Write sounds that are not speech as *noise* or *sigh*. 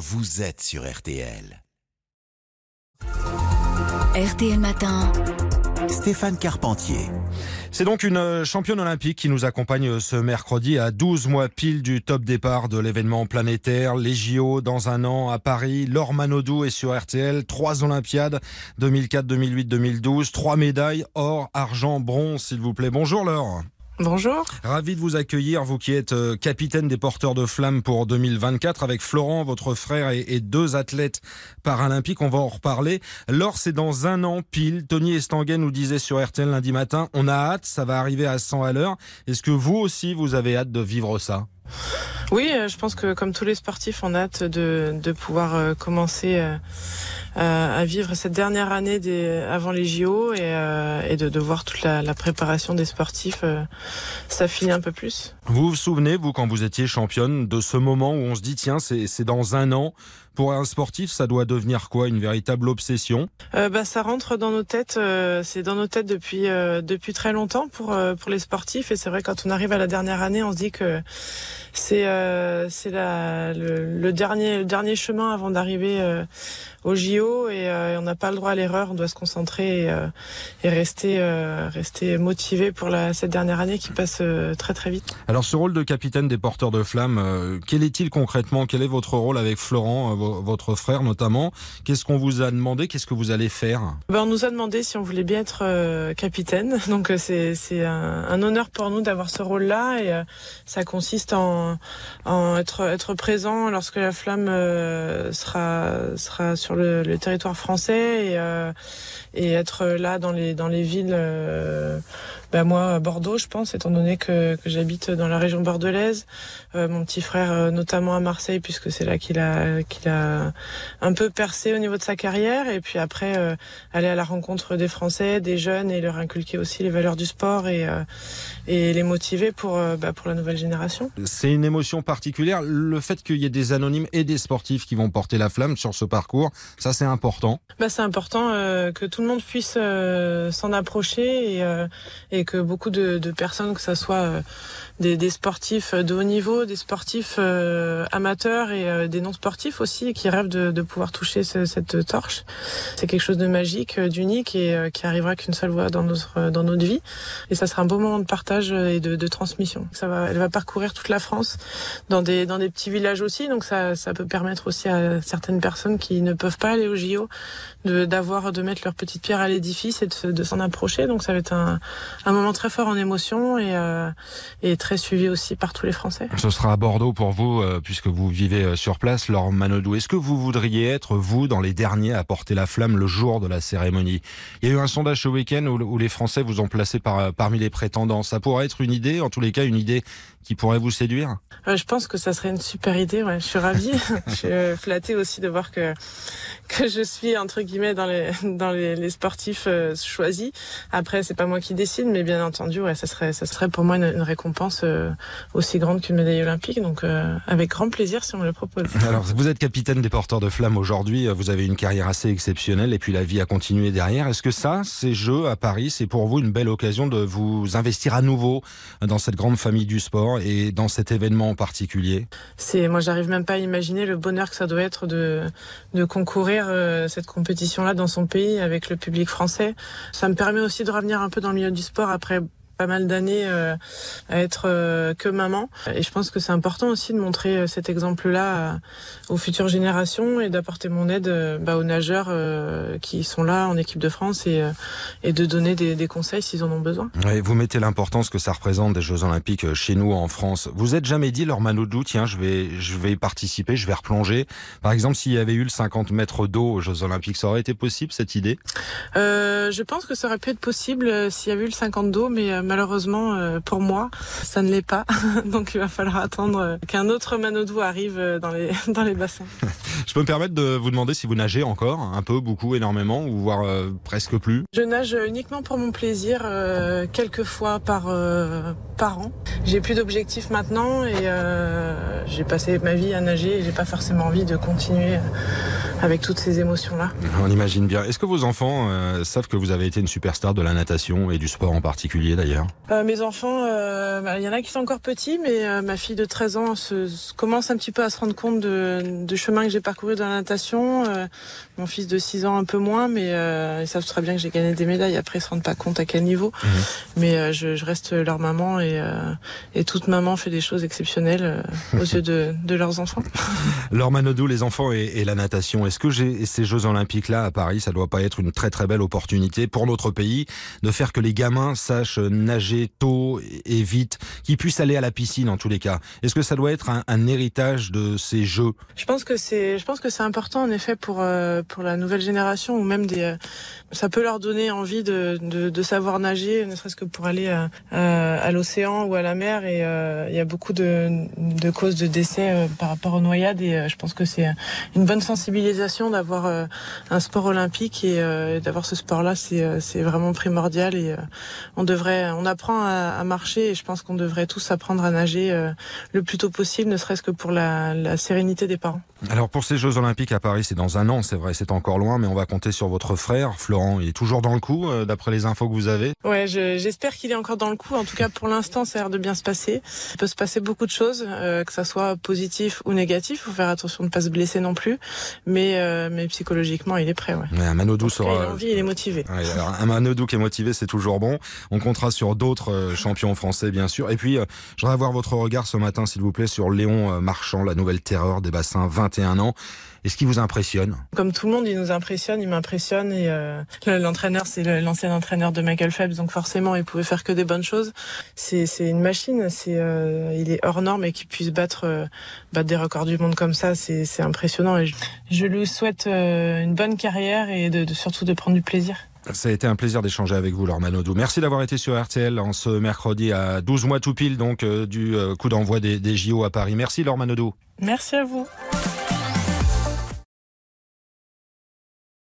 vous êtes sur RTL. RTL Matin. Stéphane Carpentier. C'est donc une euh, championne olympique qui nous accompagne euh, ce mercredi à 12 mois pile du top départ de l'événement planétaire, les JO dans un an à Paris. Laure Manodou est sur RTL, trois Olympiades, 2004, 2008, 2012, trois médailles, or, argent, bronze, s'il vous plaît. Bonjour Laure. Bonjour. Ravi de vous accueillir, vous qui êtes euh, capitaine des porteurs de flammes pour 2024 avec Florent, votre frère et, deux athlètes paralympiques. On va en reparler. Lors, c'est dans un an pile. Tony Estanguet nous disait sur RTL lundi matin, on a hâte, ça va arriver à 100 à l'heure. Est-ce que vous aussi, vous avez hâte de vivre ça? Oui, euh, je pense que comme tous les sportifs, on a hâte de, de pouvoir euh, commencer à vivre cette dernière année des, avant les JO et, euh, et de, de, voir toute la, la, préparation des sportifs euh, s'affiner un peu plus. Vous vous souvenez, vous, quand vous étiez championne, de ce moment où on se dit, tiens, c'est dans un an, pour un sportif, ça doit devenir quoi Une véritable obsession? Euh, bah, Ça rentre dans nos têtes, euh, c'est dans nos têtes depuis, euh, depuis très longtemps pour, euh, pour les sportifs. Et c'est vrai, quand on arrive à la dernière année, on se dit que c'est c'est le, le, dernier, le dernier chemin avant d'arriver au JO et on n'a pas le droit à l'erreur, on doit se concentrer et, et rester, rester motivé pour la, cette dernière année qui passe très très vite. Alors ce rôle de capitaine des porteurs de flammes, quel est-il concrètement? Quel est votre rôle avec Florent votre frère notamment? Qu'est-ce qu'on vous a demandé? Qu'est-ce que vous allez faire? Ben, On nous a demandé si on voulait bien être euh, capitaine. *laughs* Donc euh, c'est, un, un, honneur pour nous d'avoir ce rôle-là et euh, ça consiste en, en, être, être présent lorsque la flamme sera, sera sur le, le territoire français et, et être là dans les, dans les villes bah moi Bordeaux, je pense, étant donné que, que j'habite dans la région bordelaise. Euh, mon petit frère, euh, notamment à Marseille, puisque c'est là qu'il a qu'il a un peu percé au niveau de sa carrière. Et puis après, euh, aller à la rencontre des Français, des jeunes, et leur inculquer aussi les valeurs du sport et et les motiver pour bah, pour la nouvelle génération. C'est une émotion particulière. Le fait qu'il y ait des anonymes et des sportifs qui vont porter la flamme sur ce parcours, ça important. Bah, c'est important que tout le monde puisse s'en approcher et, et que beaucoup de, personnes, que ce soit euh, des, sportifs de haut niveau, des sportifs euh, amateurs et euh, des non sportifs aussi, qui rêvent de, pouvoir toucher ce, cette torche. C'est quelque chose de magique, d'unique et qui arrivera qu'une seule fois dans notre dans notre vie. Et ça sera un beau moment de partage et de, transmission. Ça va, elle va parcourir toute la France, dans des dans des petits villages aussi. Donc ça ça peut permettre aussi à certaines personnes qui ne peuvent pas aller au JO de d'avoir de mettre leur petite pierre à l'édifice et de, de s'en approcher. Donc ça va être un, moment très fort en émotion et, euh, et très suivi aussi par tous les Français. Ce sera à Bordeaux pour vous, euh, puisque vous vivez euh, sur place, Laure Manodou. Est-ce que vous voudriez être, vous, dans les derniers à porter la flamme le jour de la cérémonie? Il y a eu un sondage ce week-end où, où, les Français vous ont placé par, parmi les prétendants. Ça pourrait être une idée, en tous les cas, une idée qui pourrait vous séduire? Je pense que ça serait une super idée. Ouais. Je suis ravie. *laughs* je suis flattée aussi de voir que que je suis entre guillemets dans les *laughs* dans les, les sportifs choisis. Après, c'est pas moi qui décide, mais bien entendu, ouais, ça serait, ça serait pour moi une, récompense euh, aussi grande qu'une médaille olympique. Donc, euh, avec grand plaisir si on me le propose. *laughs* Alors, vous êtes capitaine des porteurs de flammes aujourd'hui. Vous avez une carrière assez exceptionnelle et puis la vie a continué derrière. Est-ce que ça, ces Jeux à Paris, c'est pour vous une belle occasion de vous investir à nouveau dans cette grande famille du sport et dans cet événement en particulier? C'est, moi, j'arrive même pas à imaginer le bonheur que ça doit être de, de concourir euh, cette compétition-là dans son pays avec le public français. Ça me permet aussi de revenir un peu dans le milieu du sport après pas mal d'années euh, à être euh, que maman. Et je pense que c'est important aussi de montrer euh, cet exemple-là aux futures générations et d'apporter mon aide bah, aux nageurs qui sont là en équipe de France et, et de donner des, des conseils s'ils en ont besoin. vous mettez l'importance que ça représente des Jeux Olympiques chez nous en France. Vous êtes jamais dit, leur Manodou, tiens, je vais, je vais participer, je vais replonger. Par exemple, s'il y avait eu le 50 mètres d'eau aux Jeux Olympiques, ça aurait été possible cette idée? Euh, Je pense que ça aurait pu être possible s'il y avait eu le 50 d'eau, mais malheureusement euh, pour moi, ça ne l'est pas. *laughs* Donc il va falloir attendre euh, qu'un autre Manodou arrive euh, dans les, *laughs* dans les bassins. *laughs* Je peux me permettre de vous demander si vous nagez encore, un peu, beaucoup, énormément, ou voire presque plus? Je nage uniquement pour mon plaisir, quelques fois par, par an. J'ai plus d'objectifs maintenant et j'ai passé ma vie à nager et j'ai pas forcément envie de continuer avec toutes ces émotions-là. On imagine bien. Est-ce que vos enfants savent que vous avez été une superstar de la natation et du sport en particulier d'ailleurs? Euh, mes enfants euh, bah, il y en a qui sont encore petits, mais ma fille de 13 ans se, commence un petit peu à se rendre compte de, du chemin que j'ai parcouru dans la natation. mon fils de 6 ans un peu moins, mais ils savent très bien que j'ai gagné des médailles. Après, ils se rendent pas compte à quel niveau. Mhm. Mais je, je, reste leur maman et, et toute maman fait des choses exceptionnelles aux *laughs* yeux de, de leurs enfants. Laure Manodou, les enfants et, et la natation. Est-ce que ces Jeux Olympiques-là à Paris, ça doit pas être une très très belle opportunité pour notre pays de faire que les gamins sachent nager tôt et vite, qu'ils puissent aller à la piscine en tous les cas? Est-ce que ça doit être un, héritage de ces Jeux? Je pense que c'est, important en effet pour euh, pour la nouvelle génération ou même des, euh, ça peut leur donner envie de, savoir nager, ne serait-ce que pour aller à, à, l'océan ou à la mer. Et euh, il y a beaucoup de, causes de décès par rapport aux noyades et je pense que c'est une bonne sensibilisation d'avoir euh, un sport olympique et euh, d'avoir ce sport-là, c'est euh, c'est vraiment primordial et on devrait, on apprend à, marcher et je pense qu'on devrait tous apprendre à nager le plus tôt possible, ne serait-ce que pour la, la sérénité des parents. Alors pour ces Jeux Olympiques à Paris, c'est dans un an, c'est vrai, c'est encore loin, mais on va compter sur votre frère, Florent. Il est toujours dans le coup, d'après les infos que vous avez. Ouais, j'espère qu'il est encore dans le coup. En tout cas, pour l'instant, ça a l'air de bien se passer. Il peut se passer beaucoup de choses, que ça soit positif ou négatif. Faut faire attention de ne pas se blesser non plus, mais mais psychologiquement, il est prêt. Ouais. un Manodou sera. Il a envie, il est motivé. un Manodou qui est motivé, c'est toujours bon. On comptera sur d'autres euh, champions français, bien sûr. Et puis, euh, je voudrais avoir votre regard ce matin, s'il vous plaît, sur Léon euh, Marchand, la nouvelle terreur des bassins, 21 ans. Est-ce qu'il vous impressionne Comme tout le monde, il nous impressionne, il m'impressionne. Et l'entraîneur, c'est l'ancien entraîneur de Michael Phelps, donc forcément, il pouvait faire que des bonnes choses. C'est une machine. C'est il est hors norme et qu'il puisse battre, battre des records du monde comme ça, c'est impressionnant. Et je, je lui souhaite une bonne carrière et de, surtout de prendre du plaisir. Ça a été un plaisir d'échanger avec vous, Laure Manodou. Merci d'avoir été sur RTL en ce mercredi à 12 mois tout pile donc euh, du euh, coup d'envoi des, des JO à Paris. Merci Laure Manodou. Merci à vous.